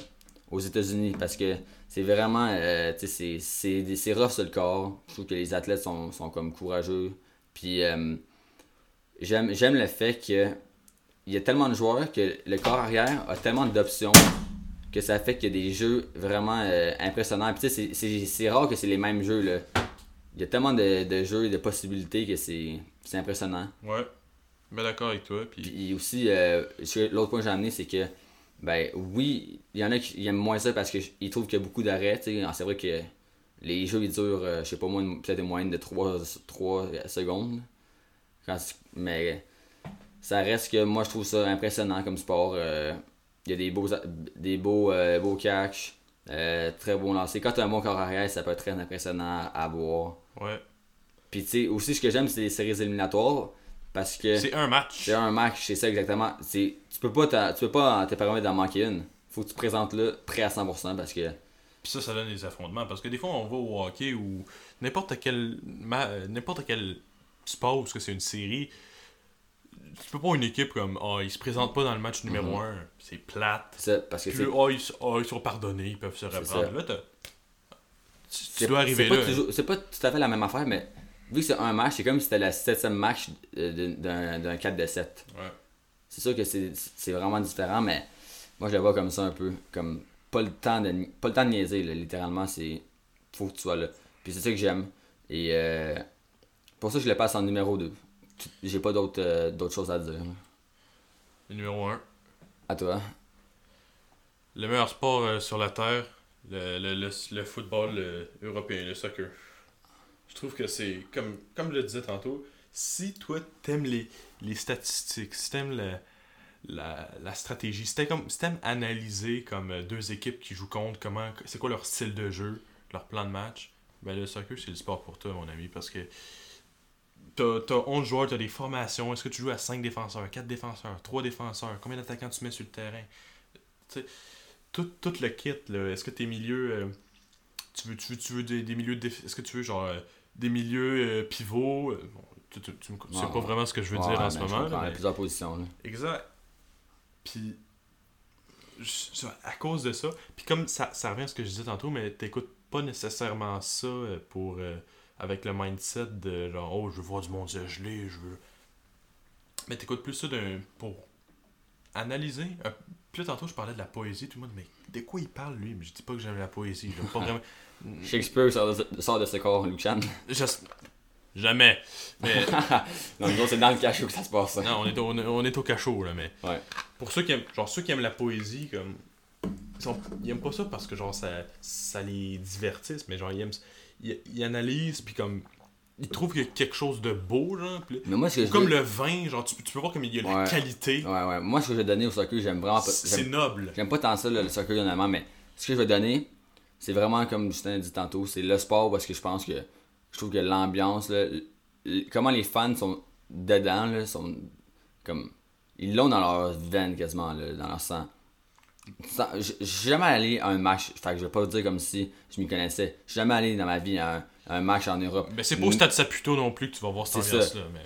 aux États-Unis. Parce que c'est vraiment euh, c'est rough sur le corps. Je trouve que les athlètes sont, sont comme courageux. Puis j'aime j'aime le fait que il y a tellement de joueurs que le corps arrière a tellement d'options que ça fait qu'il y a des jeux vraiment euh, impressionnants. Puis tu sais, c'est- rare que c'est les mêmes jeux. Là. Il y a tellement de, de jeux et de possibilités que c'est c'est impressionnant. Ouais. Mais d'accord avec toi. Puis Puis aussi, euh, l'autre point que j'ai amené, c'est que, ben oui, il y en a qui aiment moins ça parce qu'ils trouvent qu'il y a beaucoup d'arrêts. Alors, C'est vrai que les jeux, ils durent, euh, je sais pas moi, peut-être une moyenne de 3, 3 secondes. Mais ça reste que moi, je trouve ça impressionnant comme sport. euh, Il y a des beaux, des beaux, euh, beaux catchs, euh, très beaux lancers. Quand tu as un bon corps arrière, ça peut être très impressionnant à voir. ouais. Puis tu sais, aussi ce que j'aime, c'est les séries éliminatoires. Parce que C'est un match. c'est un match, c'est ça exactement. Tu peux pas tu peux pas te permettre d'en manquer une. Faut que tu te présentes là prêt à 100% parce que Puis ça, ça donne des affrontements. Parce que des fois, on va au hockey ou n'importe quel, n'importe quel sport, parce que c'est une série, tu peux pas une équipe comme Ah, ils se présentent pas dans le match numéro 1, c'est plate. c'est ça, parce que ah, ils, ils sont pardonnés, ils peuvent se reprendre. Là, tu, tu dois arriver c'est là. pas toujours- c'est pas tout à fait la même affaire, mais vu que c'est un match, c'est comme si c'était le septième match euh, d'un, d'un 4 de 7. Ouais. C'est sûr que c'est, vraiment différent, mais moi je le vois comme ça un peu. Comme pas le temps de, pas le temps de niaiser, là, littéralement, c'est. Faut que tu sois là. Puis c'est ça que j'aime. Et euh, pour ça, je le passe en numéro 2. J'ai pas d'autres, euh, d'autres choses à dire. Le numéro 1. À toi. Le meilleur sport euh, sur la Terre, le, le, le, le football européen, le soccer. Je trouve que c'est, comme, comme je le disais tantôt, si toi t'aimes les, les statistiques, si t'aimes le- la, la stratégie, si t'aimes, comme, si t'aimes analyser comme euh, deux équipes qui jouent contre, comment, c'est quoi leur style de jeu, leur plan de match, ben le soccer c'est le sport pour toi mon ami parce que t'as, t'as 11 joueurs, t'as des formations, est-ce que tu joues à 5 défenseurs, 4 défenseurs, 3 défenseurs, combien d'attaquants tu mets sur le terrain? Tout, tout le kit, là. Est-ce que tes milieux. euh, tu veux, tu veux, tu veux des, des milieux de déf- Est-ce que tu veux genre euh, des milieux euh, pivots? Bon, tu, tu, sais Ouais. pas vraiment ce que je veux Ouais, dire en ce moment. là, Il y a mais- plusieurs positions. Là. Exact. Puis. je- à cause de ça. Puis comme ça, ça revient à ce que je disais tantôt, mais t'écoutes pas nécessairement ça pour. Euh, avec le mindset de genre, oh, je veux voir du monde geler, je veux. Mais t'écoutes plus ça d'un. pour analyser. un- Puis là, tantôt, je parlais de la poésie. Tout le monde, mais de quoi il parle, lui? Mais je dis pas que j'aime la poésie. J'aime pas vraiment. Shakespeare sort de, sort de ce corps, Luchan. Je- Jamais. Mais non, nous c'est dans le cachot que ça se passe. non, on est, au, on est- on est au cachot, là. Mais Ouais. pour ceux qui aiment, genre, ceux qui aiment la poésie, comme. Ils, sont, ils aiment pas ça parce que, genre, ça, ça les divertisse, mais genre, ils aiment. Ils, ils analysent, puis comme. Ils trouvent qu'il y a quelque chose de beau, genre. Mais moi, ce que je comme le vin, genre, tu, peux- tu peux voir comme il y a la Ouais. qualité. Ouais, ouais. Moi, ce que je vais donner au soccer, j'aime vraiment pas. C'est noble. j'aime pas tant ça, là, le soccer, honnêtement, mais ce que je vais donner, c'est vraiment comme Justin a dit tantôt, c'est le sport parce que je pense que je trouve que l'ambiance, comment les fans sont dedans, là, sont comme. Ils l'ont dans leur veine quasiment, là, dans leur sang. Je suis jamais allé à un match, fait que je vais pas dire comme si je m'y connaissais. Je suis jamais allé dans ma vie à un, à un match en Europe. Mais c'est pas au stade Saputo non plus que tu vas voir cette ambiance-là. Mais...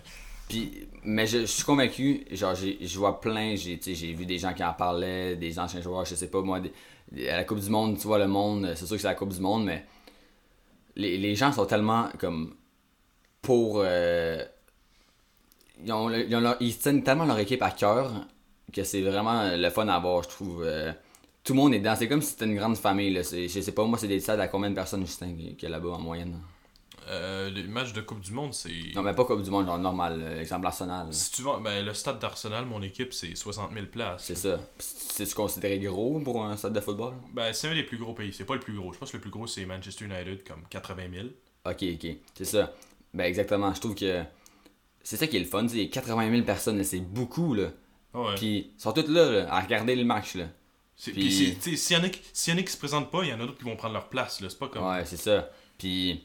Puis, mais je, je suis convaincu, genre, j'ai- je vois plein, j'ai j'ai vu des gens qui en parlaient, des anciens joueurs, je sais pas, moi, des- des- à la Coupe du Monde, tu vois, le monde, c'est sûr que c'est la Coupe du Monde, mais les, les gens sont tellement comme pour. euh, ils, ont, le- ils, ont leur- ils tiennent tellement leur équipe à cœur que c'est vraiment le fun à voir, je trouve. euh, tout le monde est dedans, c'est comme si c'était une grande famille, là. C'est- Je sais pas, moi, c'est des stades à combien de personnes, Justin, qu'il y a là-bas en moyenne? Euh, les matchs de Coupe du Monde, c'est. Non, mais pas Coupe du Monde, genre normal, euh, exemple Arsenal. là. Si tu vas. Ben, le stade d'Arsenal, mon équipe, c'est 60 000 places. C'est ça. C'est-tu considéré gros pour un stade de football? Ben, c'est un des plus gros pays. C'est pas le plus gros. Je pense que le plus gros, c'est Manchester United, comme 80 000. Ok, ok. C'est ça. Ben exactement. Je trouve que c'est ça qui est le fun. A 80 000 personnes, c'est beaucoup. là. Ouais. Puis ils sont toutes là, là, à regarder le match. Là. Puis- s'il y, en a qui- se présentent pas, il y en a d'autres qui vont prendre leur place. là. C'est pas comme. Ouais, c'est ça. Puis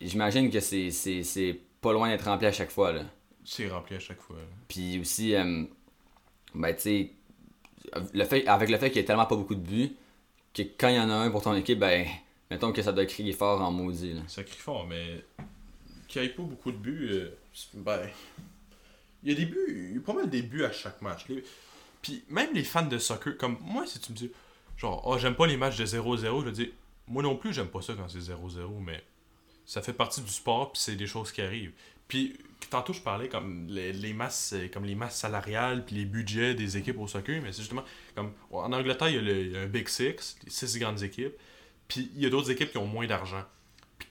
j'imagine que c'est- pas loin d'être rempli à chaque fois. Là. C'est rempli à chaque fois. là. Puis aussi, euh, ben tu sais, le fait, avec le fait qu'il y a tellement pas beaucoup de buts, que quand il y en a un pour ton équipe, ben mettons que ça doit crier fort en maudit. Là. Ça crie fort, mais. Qu'il n'y ait pas beaucoup de buts. euh, ben. Il y a des buts. Il y a pas mal des buts à chaque match. Puis même les fans de soccer, comme moi, si tu me dis, genre, oh, j'aime pas les matchs de 0-0, je dis, moi non plus, j'aime pas ça quand c'est 0-0, mais ça fait partie du sport, puis c'est des choses qui arrivent. Puis tantôt, je parlais comme les, masses euh, comme les masses salariales, puis les budgets des équipes au soccer, mais c'est justement comme en Angleterre, y a le, il y a un Big Six, les six grandes équipes, puis il y a d'autres équipes qui ont moins d'argent.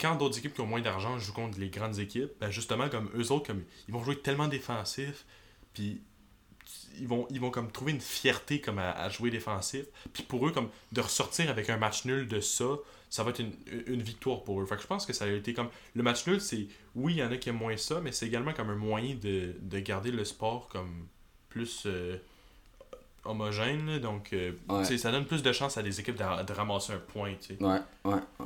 Quand d'autres équipes qui ont moins d'argent jouent contre les grandes équipes, ben justement, comme eux autres, comme ils vont jouer tellement défensif, puis ils vont, ils vont comme trouver une fierté comme à, à jouer défensif. Puis pour eux, comme de ressortir avec un match nul de ça, ça va être une, une victoire pour eux. Fait que je pense que ça a été comme. Le match nul, c'est. Oui, il y en a qui aiment moins ça, mais c'est également comme un moyen de, de garder le sport comme plus euh, homogène. Donc, euh, Ouais. ça donne plus de chance à des équipes de, de ramasser un point. tu sais. Ouais, ouais, ouais.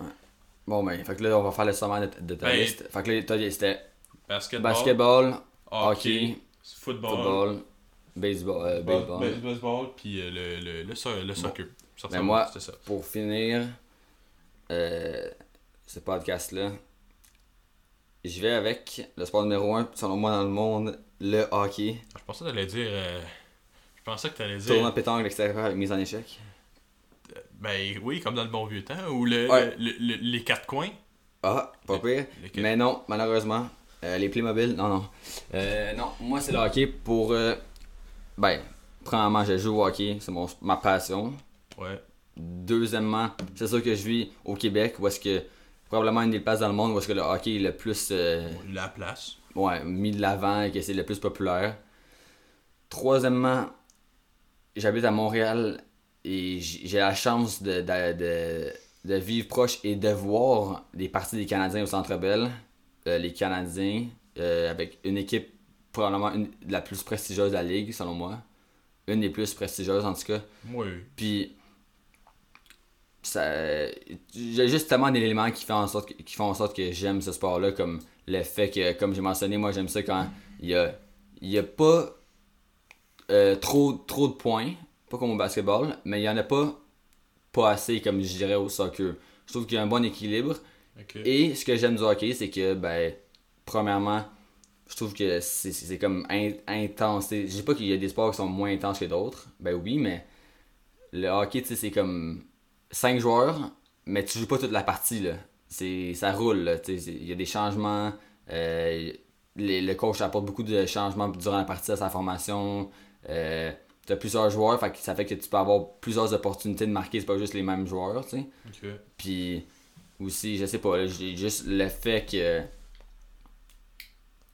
Bon, ben, fait que là, on va faire le sommaire de, de ta Ben, liste. Fait que là, t'as c'était Basketball, basketball, hockey, hockey, football, football, baseball. euh, baseball. ba- baseball, puis euh, le, le, le, so- le soccer. Ça Ben moi- ça. Pour finir euh, ce podcast-là, je vais avec le sport numéro 1, selon moi, dans le monde, le hockey. Je pensais que t'allais dire. euh, je pensais que t'allais dire. Tournoi pétanque avec mise en échec. Ben oui, comme dans le bon vieux temps, ou le, Ouais. le- le- les quatre coins. Ah, pas pire. Mais non, malheureusement, euh, les Playmobil, non, non. Euh, non, moi, c'est le hockey pour. euh, ben, premièrement, je joue au hockey, c'est mon, ma passion. Ouais. Deuxièmement, c'est sûr que je vis au Québec, où est-ce que probablement une des places dans le monde où est-ce que le hockey est le plus euh, La place. ouais, mis de l'avant et que c'est le plus populaire. Troisièmement, j'habite à Montréal et j'ai la chance de, de, de, de vivre proche et de voir des parties des Canadiens au Centre Bell. Euh, les Canadiens, euh, avec une équipe probablement une, la plus prestigieuse de la Ligue, selon moi. Une des plus prestigieuses, en tout cas. Oui. Puis, ça, j'ai juste tellement d'éléments qui font en sorte que, qui font en sorte que j'aime ce sport-là, comme le fait que, comme j'ai mentionné, moi j'aime ça quand il y a, y a pas euh, trop, trop de points, pas comme au basketball, mais il y en a pas, pas assez, comme je dirais au soccer. Je trouve qu'il y a un bon équilibre. Et ce que j'aime du hockey, c'est que, ben, premièrement, je trouve que c'est- comme in- intense. Je dis pas qu'il y a des sports qui sont moins intenses que d'autres. Ben oui, mais le hockey, tu sais, c'est comme 5 joueurs, mais tu joues pas toute la partie, là. Ça roule, Il y a des changements. euh, les- le coach apporte beaucoup de changements durant la partie à sa formation. euh, t'as plusieurs joueurs, fait que ça fait que tu peux avoir plusieurs opportunités de marquer, c'est pas juste les mêmes joueurs, tu sais. Ok. Puis aussi, je sais pas, j'ai juste le fait que.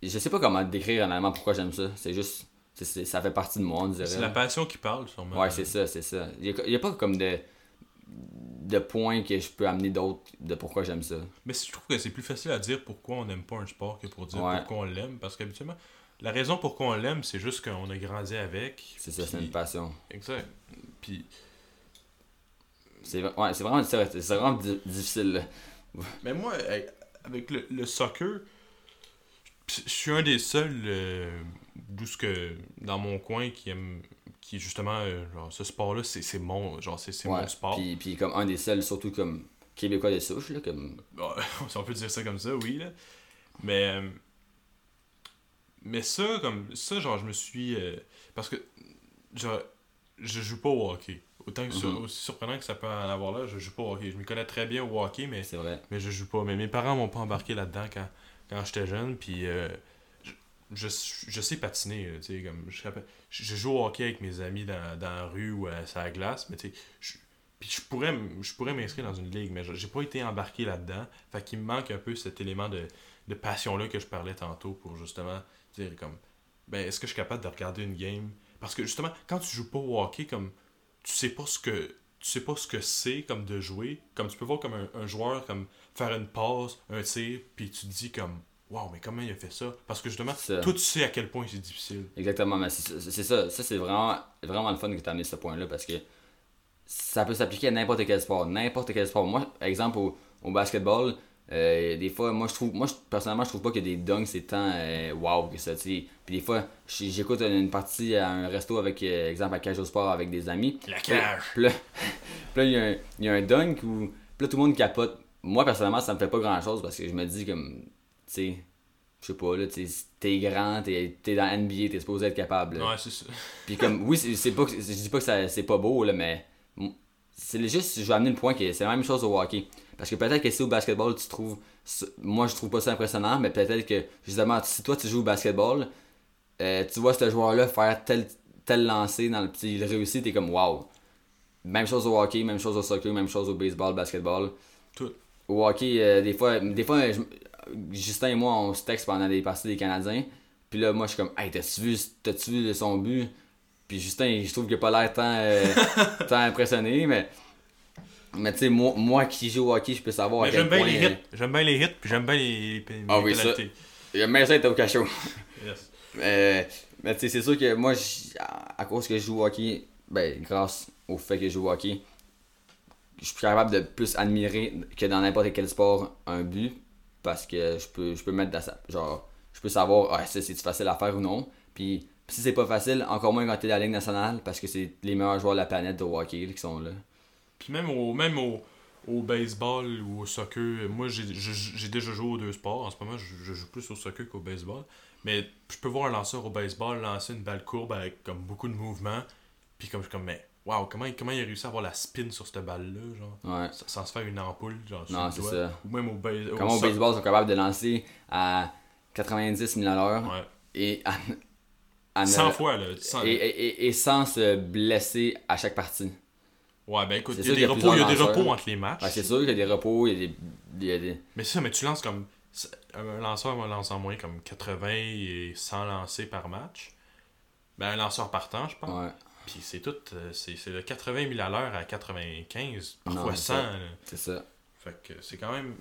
Je sais pas comment décrire réellement pourquoi j'aime ça. C'est juste. ça fait partie de moi, on dirait. C'est la passion qui parle, sûrement. Ouais, c'est ça, c'est ça. Il y a, pas comme de. de points que je peux amener d'autres de pourquoi j'aime ça. Mais je trouve que c'est plus facile à dire pourquoi on n'aime pas un sport que pour dire Ouais. pourquoi on l'aime. Parce qu'habituellement, la raison pourquoi on l'aime, c'est juste qu'on a grandi avec. C'est ça, c'est une passion. Exact. Puis, C'est ouais, c'est vraiment, vraiment di- difficile. mais moi, avec le, le soccer, je suis un des seuls euh, d'où ce que dans mon coin qui aime qui justement euh, genre ce sport là c'est mon genre c'est Ouais, mon sport Puis, puis comme un des seuls, surtout comme québécois de souche, là, comme. Si on peut dire ça comme ça, oui, là. Mais. Mais ça, comme. Ça, genre, je me suis. euh, parce que. Genre, je joue pas au hockey. Autant que Mhm. aussi surprenant que ça peut en avoir là, je joue pas au hockey. Je me connais très bien au hockey, mais, vrai. mais je joue pas. Mais mes parents m'ont pas embarqué là-dedans quand, quand j'étais jeune, puis. euh, je, je, sais patiner, là, comme. Je, je- joue au hockey avec mes amis dans, dans la rue ou à la glace, mais tu sais. je- puis je pourrais, je pourrais m'inscrire dans une ligue, mais j'ai pas été embarqué là-dedans. Fait qu'il me manque un peu cet élément de, de passion-là que je parlais tantôt pour justement dire comme ben est-ce que je suis capable de regarder une game? Parce que justement, quand tu joues pas au hockey, comme tu sais pas ce que tu sais pas ce que c'est comme de jouer. Comme tu peux voir comme un, un joueur comme faire une passe, un tir, puis tu te dis comme Waouh, mais comment il a fait ça? Parce que justement, toi tu sais à quel point c'est difficile. Exactement, mais c'est ça- c'est ça. C'est vraiment, vraiment le fun que tu as amené ce point-là parce que ça peut s'appliquer à n'importe quel sport. N'importe quel sport. Moi, exemple, au, au basketball, euh, des fois, moi, je trouve, moi, je- personnellement, je trouve pas que des dunks, c'est tant euh, wow que ça, tu sais. Puis des fois, j'écoute une partie à un resto avec, euh, exemple, à Cage au Sport avec des amis. La cage. Puis là, il y a un- il y, a un dunk où puis là, tout le monde capote. Moi, personnellement, ça me fait pas grand-chose parce que je me dis comme, tu sais, je sais pas, là, tu t'es grand, t'es t'es dans NBA, t'es supposé être capable. là. Ouais, c'est ça. Puis comme, oui, c'est pas, je dis pas que c'est pas beau, là, mais c'est juste, je vais amener le point que c'est la même chose au hockey. Parce que peut-être que si au basketball, tu trouves, moi je trouve pas ça impressionnant, mais peut-être que justement, si toi tu joues au basketball, euh, tu vois ce joueur-là faire tel, tel lancer, dans le, puis il réussit, t'es comme wow. Même chose au hockey, même chose au soccer, même chose au baseball, basketball. Tout. Au hockey, euh, des fois, des fois je- Justin et moi, on se texte pendant des parties des Canadiens. Puis là, moi, je suis comme, hey, t'as-tu vu, t'as-tu vu son but? Puis Justin, je trouve qu'il a pas l'air tant, euh, tant impressionné, mais. Mais tu sais, moi, moi qui joue au hockey, je peux savoir à Mais quel j'aime bien point. les euh, hits. J'aime bien les hits, puis j'aime bien les, les Ah oui, pénalités. Le meilleur ça était au cachot. Yes. Mais tu sais, c'est sûr que moi, à à cause que je joue au hockey, ben, grâce au fait que je joue au hockey, je suis capable de plus admirer que dans n'importe quel sport un but parce que je peux, je peux mettre dans ça. Genre, je peux savoir, ah, ça c'est facile à faire ou non. Puis si c'est pas facile, encore moins quand t'es la Ligue nationale parce que c'est les meilleurs joueurs de la planète au hockey qui sont là. Puis même au, même au, au baseball ou au soccer, moi j'ai déjà joué aux deux sports. En ce moment, je, je joue plus au soccer qu'au baseball. Mais je peux voir un lanceur au baseball lancer une balle courbe avec comme beaucoup de mouvement. Puis comme je suis comme, mais waouh, comment, il- comment il a réussi à avoir la spin sur cette balle-là, genre, Ouais. sans, se faire une ampoule, genre, sur Non, le doigt. ça. Ou même au, au Comment au soc- baseball ils sont capables de lancer à 90 000 à l'heure Ouais. et à, à ne- 100 fois, là. 100 et, et- sans se blesser à chaque partie. Ouais, ben écoute, il y a des qu'il y a repos, il y a plusieurs des lanceurs. repos entre les matchs. Ouais, c'est sûr qu'il y a des repos, il y a des. il y a des- Mais c'est ça, mais tu lances comme. Un lanceur va lancer en moyenne comme 80 et 100 lancés par match. Ben, un lanceur partant, je pense. Ouais, Puis c'est tout. euh, C'est le 80 000 à l'heure à 95, Non, parfois c'est 100. ça. là. c'est ça. Fait que c'est quand même.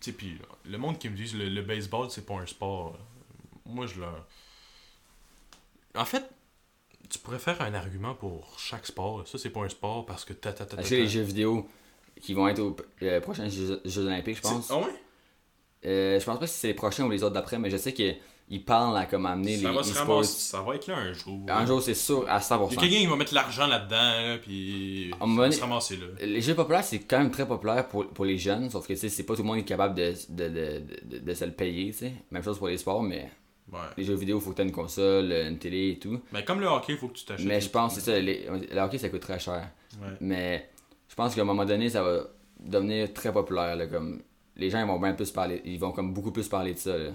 Tu sais, puis le monde qui me dit le, le baseball, c'est pas un sport. Moi, je leur. En fait, tu pourrais faire un argument pour chaque sport. Ça, c'est pas un sport parce que ta ta ta les jeux vidéo qui vont être aux euh, prochains Jeux, Jeux Olympiques, je pense. Ah ouais? Euh, je pense pas si c'est les prochains ou les autres d'après, mais je sais qu'ils parlent à comme amener Ça les va se e-sports. ramasser. Ça va être là un jour. Un jour, c'est sûr, à 100%. Il y a quelqu'un qui va mettre l'argent là-dedans, là, puis moment va se ramasser là. Les jeux populaires, c'est quand même très populaire pour, pour les jeunes, sauf que tu sais, c'est pas tout le monde qui est capable de, de, de, de, de se le payer. tu sais. Même chose pour les sports, mais Ouais. les jeux vidéo, il faut que tu aies une console, une télé et tout. Mais comme le hockey, il faut que tu t'achètes. Mais je pense, c'est ça, les, le hockey, ça coûte très cher. Ouais. Mais je pense qu'à un moment donné, ça va devenir très populaire. Là, comme, les gens ils vont bien plus parler. Ils vont comme beaucoup plus parler de ça. Là.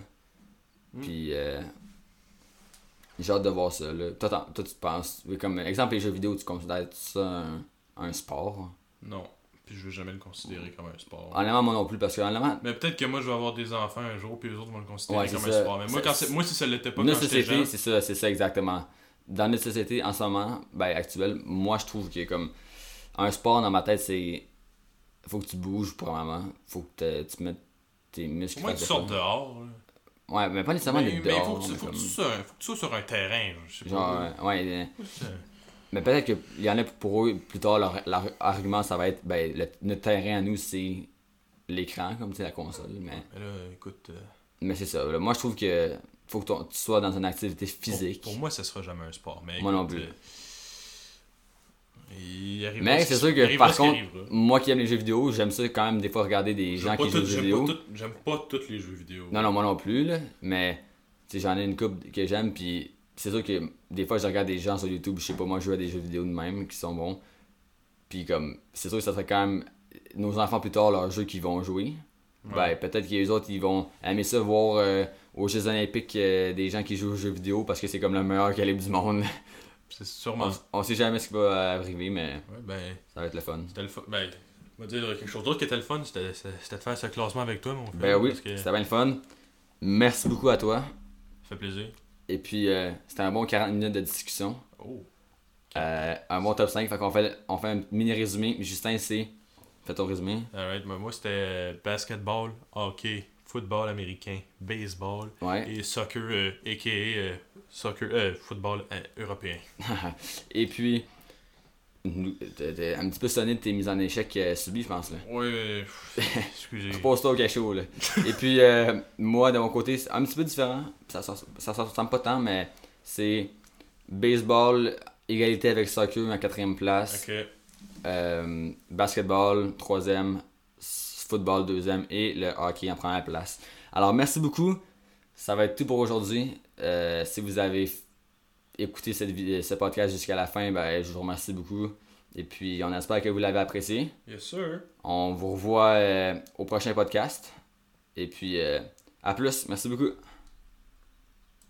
Mm. Puis euh, J'ai hâte de voir ça. Là. Toi, toi, tu penses. Comme exemple, les jeux vidéo, tu considères ça un, un sport? Non. Puis je veux jamais le considérer comme un sport. Honnêtement, moi non plus, parce que honnêtement, Mais peut-être que moi je vais avoir des enfants un jour, puis les autres vont le considérer Ouais, comme un sport. Mais moi, quand c'est- moi si ça l'était pas notre quand société, jeune, c'est ça, c'est ça exactement. Dans notre société, en ce moment, ben, actuelle, moi, je trouve que comme un sport dans ma tête, c'est. Faut que tu bouges, probablement. Faut que tu mettes tes muscles. moins tu sortes dehors. là. Ouais, mais pas nécessairement Mais, mais dehors. faut, que tu, mais faut, que tu sois, faut que tu sois sur un terrain. Je sais Genre, pas. ouais, Mais peut-être qu'il y en a pour eux, plus tard, leur, leur argument, ça va être, ben, le- notre terrain à nous, c'est l'écran, comme la console. Mais, Mais là, écoute. euh, mais c'est ça. là. Moi, je trouve que faut que ton- tu sois dans une activité pour- physique. Pour, moi, ça sera jamais un sport. Mais Moi non plus. euh, il Mais ce c'est sûr que, par contre, moi qui aime les jeux vidéo, j'aime ça quand même des fois regarder des gens qui jouent aux tout- jeux vidéo. tout- J'aime pas tous les jeux vidéo. Non, non, moi non plus, là. Mais, tu sais, j'en ai une couple que j'aime, puis c'est sûr que des fois, je regarde des gens sur YouTube, je sais pas, moi, jouer à des jeux vidéo de même qui sont bons. Puis, comme, c'est sûr que ça serait quand même nos enfants plus tard, leurs jeux qu'ils vont jouer. Ouais. Ben, peut-être que les autres, ils vont aimer ça, voir euh, aux Jeux Olympiques euh, des gens qui jouent aux jeux vidéo parce que c'est comme le meilleur calibre du monde. C'est sûrement. on, on sait jamais ce qui va arriver, mais Ouais, ben, ça va être le fun. c'était le fun. Ben, on va dire quelque chose d'autre qui était le fun, c'était de faire ce classement avec toi, mon frère. Ben oui, que c'était bien le fun. Merci beaucoup à toi. ça fait plaisir. Et puis, euh, c'était un bon 40 minutes de discussion. Oh. Euh, un bon top 5. Fait qu'on fait, on fait un mini résumé. Justin, c'est. Fais ton résumé. Alright, ben, moi c'était euh, basketball, hockey, football américain, baseball Ouais. et soccer, euh, aka soccer, football européen. Et puis, t'es t'es un petit peu sonné de tes mises en échec euh, subies, je pense. Là. Euh, excusez. Repose-toi au cachot. Là. Et puis, euh, moi, de mon côté, c'est un petit peu différent. Ça ne ressemble pas tant, mais c'est baseball, égalité avec soccer en quatrième place. Ok. Euh, basketball, troisième, football, deuxième, et le hockey en première place. Alors, merci beaucoup. Ça va être tout pour aujourd'hui. Euh, si vous avez écouté cette ce podcast jusqu'à la fin, ben, je vous remercie beaucoup. Et puis, on espère que vous l'avez apprécié. Yes, sir. On vous revoit euh, au prochain podcast. Et puis, euh, à plus. Merci beaucoup.